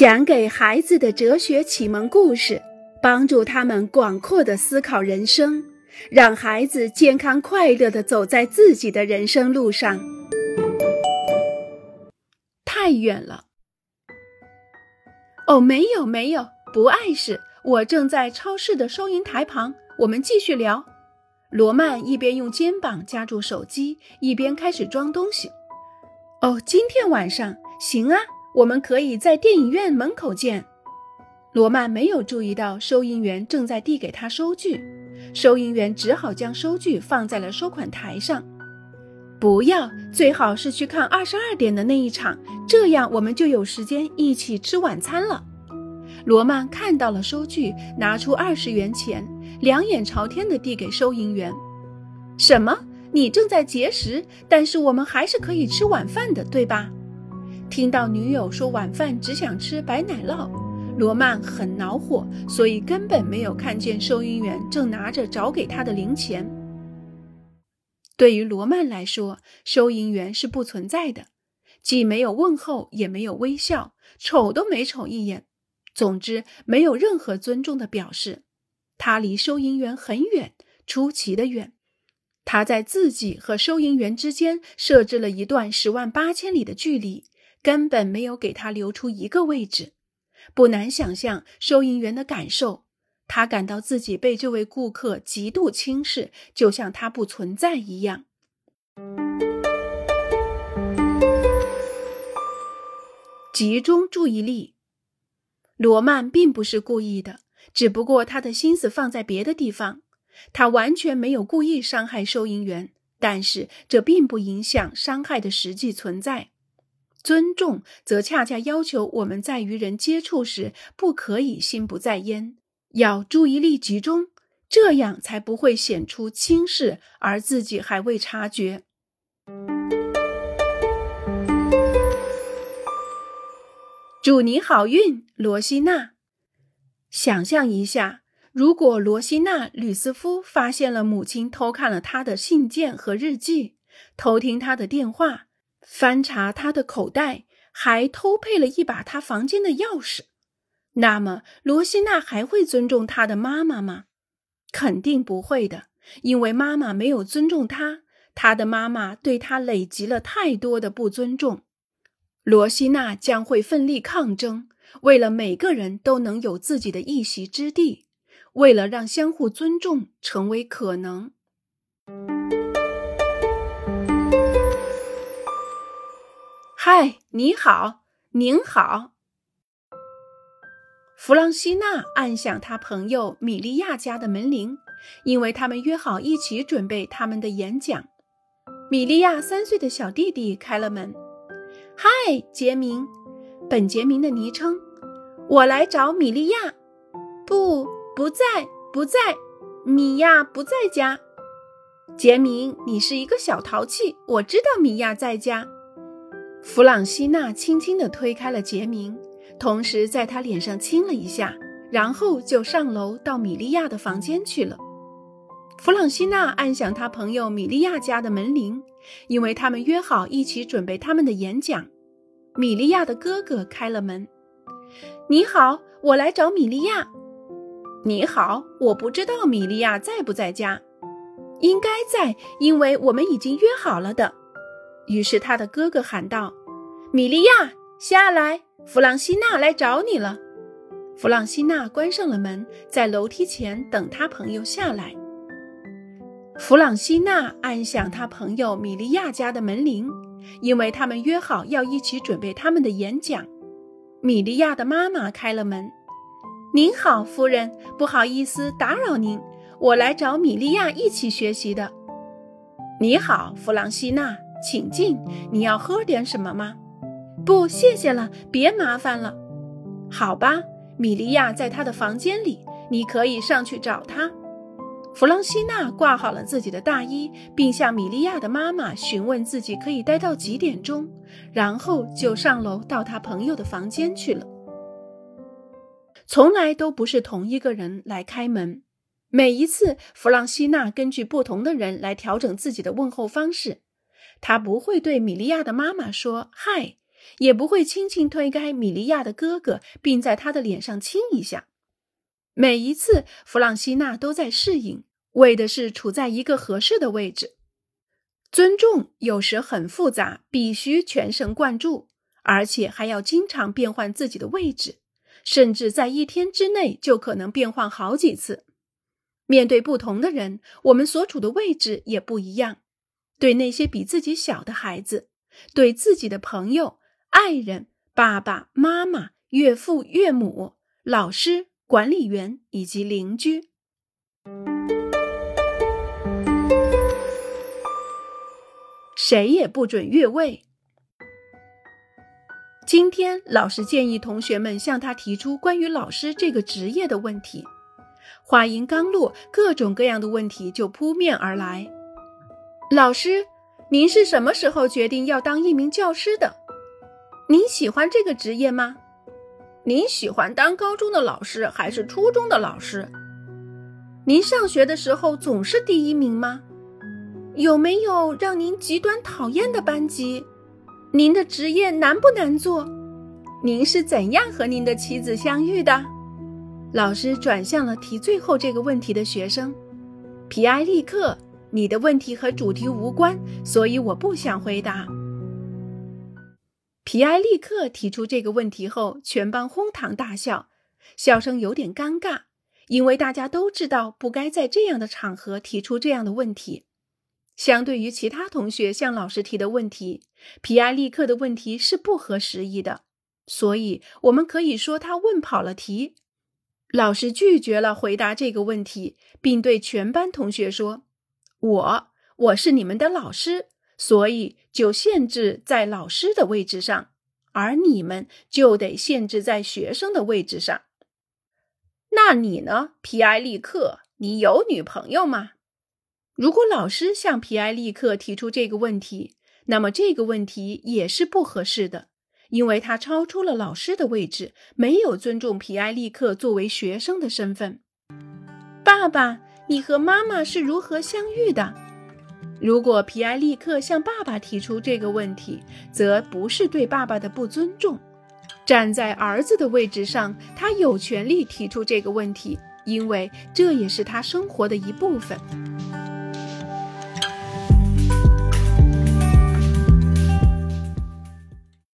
讲给孩子的哲学启蒙故事，帮助他们广阔的思考人生，让孩子健康快乐的走在自己的人生路上。太远了。哦，没有没有，不碍事。我正在超市的收银台旁，我们继续聊。罗曼一边用肩膀夹住手机，一边开始装东西。哦，今天晚上行啊。我们可以在电影院门口见。罗曼没有注意到收银员正在递给他收据，收银员只好将收据放在了收款台上。不要，最好是去看二十二点的那一场，这样我们就有时间一起吃晚餐了。罗曼看到了收据，拿出二十元钱，两眼朝天地递给收银员。什么？你正在节食，但是我们还是可以吃晚饭的，对吧？听到女友说晚饭只想吃白奶酪，罗曼很恼火，所以根本没有看见收银员正拿着找给他的零钱。对于罗曼来说，收银员是不存在的，既没有问候，也没有微笑，瞅都没瞅一眼。总之，没有任何尊重的表示。他离收银员很远，出奇的远。他在自己和收银员之间设置了一段十万八千里的距离。根本没有给他留出一个位置，不难想象收银员的感受。他感到自己被这位顾客极度轻视，就像他不存在一样。集中注意力，罗曼并不是故意的，只不过他的心思放在别的地方。他完全没有故意伤害收银员，但是这并不影响伤害的实际存在。尊重则恰恰要求我们在与人接触时不可以心不在焉，要注意力集中，这样才不会显出轻视而自己还未察觉。祝你好运，罗西娜。想象一下，如果罗西娜·吕斯夫发现了母亲偷看了他的信件和日记，偷听他的电话。翻查他的口袋，还偷配了一把他房间的钥匙。那么，罗西娜还会尊重她的妈妈吗？肯定不会的，因为妈妈没有尊重她，她的妈妈对她累积了太多的不尊重。罗西娜将会奋力抗争，为了每个人都能有自己的一席之地，为了让相互尊重成为可能。嗨，你好，您好。弗朗西娜按响他朋友米利亚家的门铃，因为他们约好一起准备他们的演讲。米利亚三岁的小弟弟开了门。嗨，杰明，本杰明的昵称。我来找米利亚。不，不在，不在。米娅不在家。杰明，你是一个小淘气。我知道米娅在家。弗朗西娜轻轻地推开了杰明，同时在他脸上亲了一下，然后就上楼到米利亚的房间去了。弗朗西娜按响他朋友米利亚家的门铃，因为他们约好一起准备他们的演讲。米利亚的哥哥开了门：“你好，我来找米利亚。”“你好，我不知道米利亚在不在家，应该在，因为我们已经约好了的。”于是他的哥哥喊道：“米利亚，下来！弗朗西娜来找你了。”弗朗西娜关上了门，在楼梯前等他朋友下来。弗朗西娜按响他朋友米利亚家的门铃，因为他们约好要一起准备他们的演讲。米利亚的妈妈开了门：“您好，夫人，不好意思打扰您，我来找米利亚一起学习的。”“你好，弗朗西娜。”请进，你要喝点什么吗？不，谢谢了，别麻烦了。好吧，米利亚在她的房间里，你可以上去找她。弗朗西娜挂好了自己的大衣，并向米利亚的妈妈询问自己可以待到几点钟，然后就上楼到他朋友的房间去了。从来都不是同一个人来开门，每一次弗朗西娜根据不同的人来调整自己的问候方式。他不会对米利亚的妈妈说“嗨”，也不会轻轻推开米利亚的哥哥，并在他的脸上亲一下。每一次，弗朗西娜都在适应，为的是处在一个合适的位置。尊重有时很复杂，必须全神贯注，而且还要经常变换自己的位置，甚至在一天之内就可能变换好几次。面对不同的人，我们所处的位置也不一样。对那些比自己小的孩子，对自己的朋友、爱人、爸爸妈妈、岳父岳母、老师、管理员以及邻居。谁也不准越位。今天老师建议同学们向他提出关于老师这个职业的问题。话音刚落，各种各样的问题就扑面而来。老师，您是什么时候决定要当一名教师的？您喜欢这个职业吗？您喜欢当高中的老师还是初中的老师？您上学的时候总是第一名吗？有没有让您极端讨厌的班级？您的职业难不难做？您是怎样和您的妻子相遇的？老师转向了提最后这个问题的学生，皮埃利克，你的问题和主题无关，所以我不想回答。皮埃利克提出这个问题后，全班哄堂大笑，笑声有点尴尬，因为大家都知道不该在这样的场合提出这样的问题。相对于其他同学向老师提的问题，皮埃利克的问题是不合时宜的，所以我们可以说他问跑了题。老师拒绝了回答这个问题，并对全班同学说：“我我是你们的老师，所以就限制在老师的位置上，而你们就得限制在学生的位置上。那你呢，皮埃利克？你有女朋友吗？”如果老师向皮埃利克提出这个问题，那么这个问题也是不合适的，因为他超出了老师的位置，没有尊重皮埃利克作为学生的身份。爸爸，你和妈妈是如何相遇的？如果皮埃利克向爸爸提出这个问题，则不是对爸爸的不尊重。站在儿子的位置上，他有权利提出这个问题，因为这也是他生活的一部分。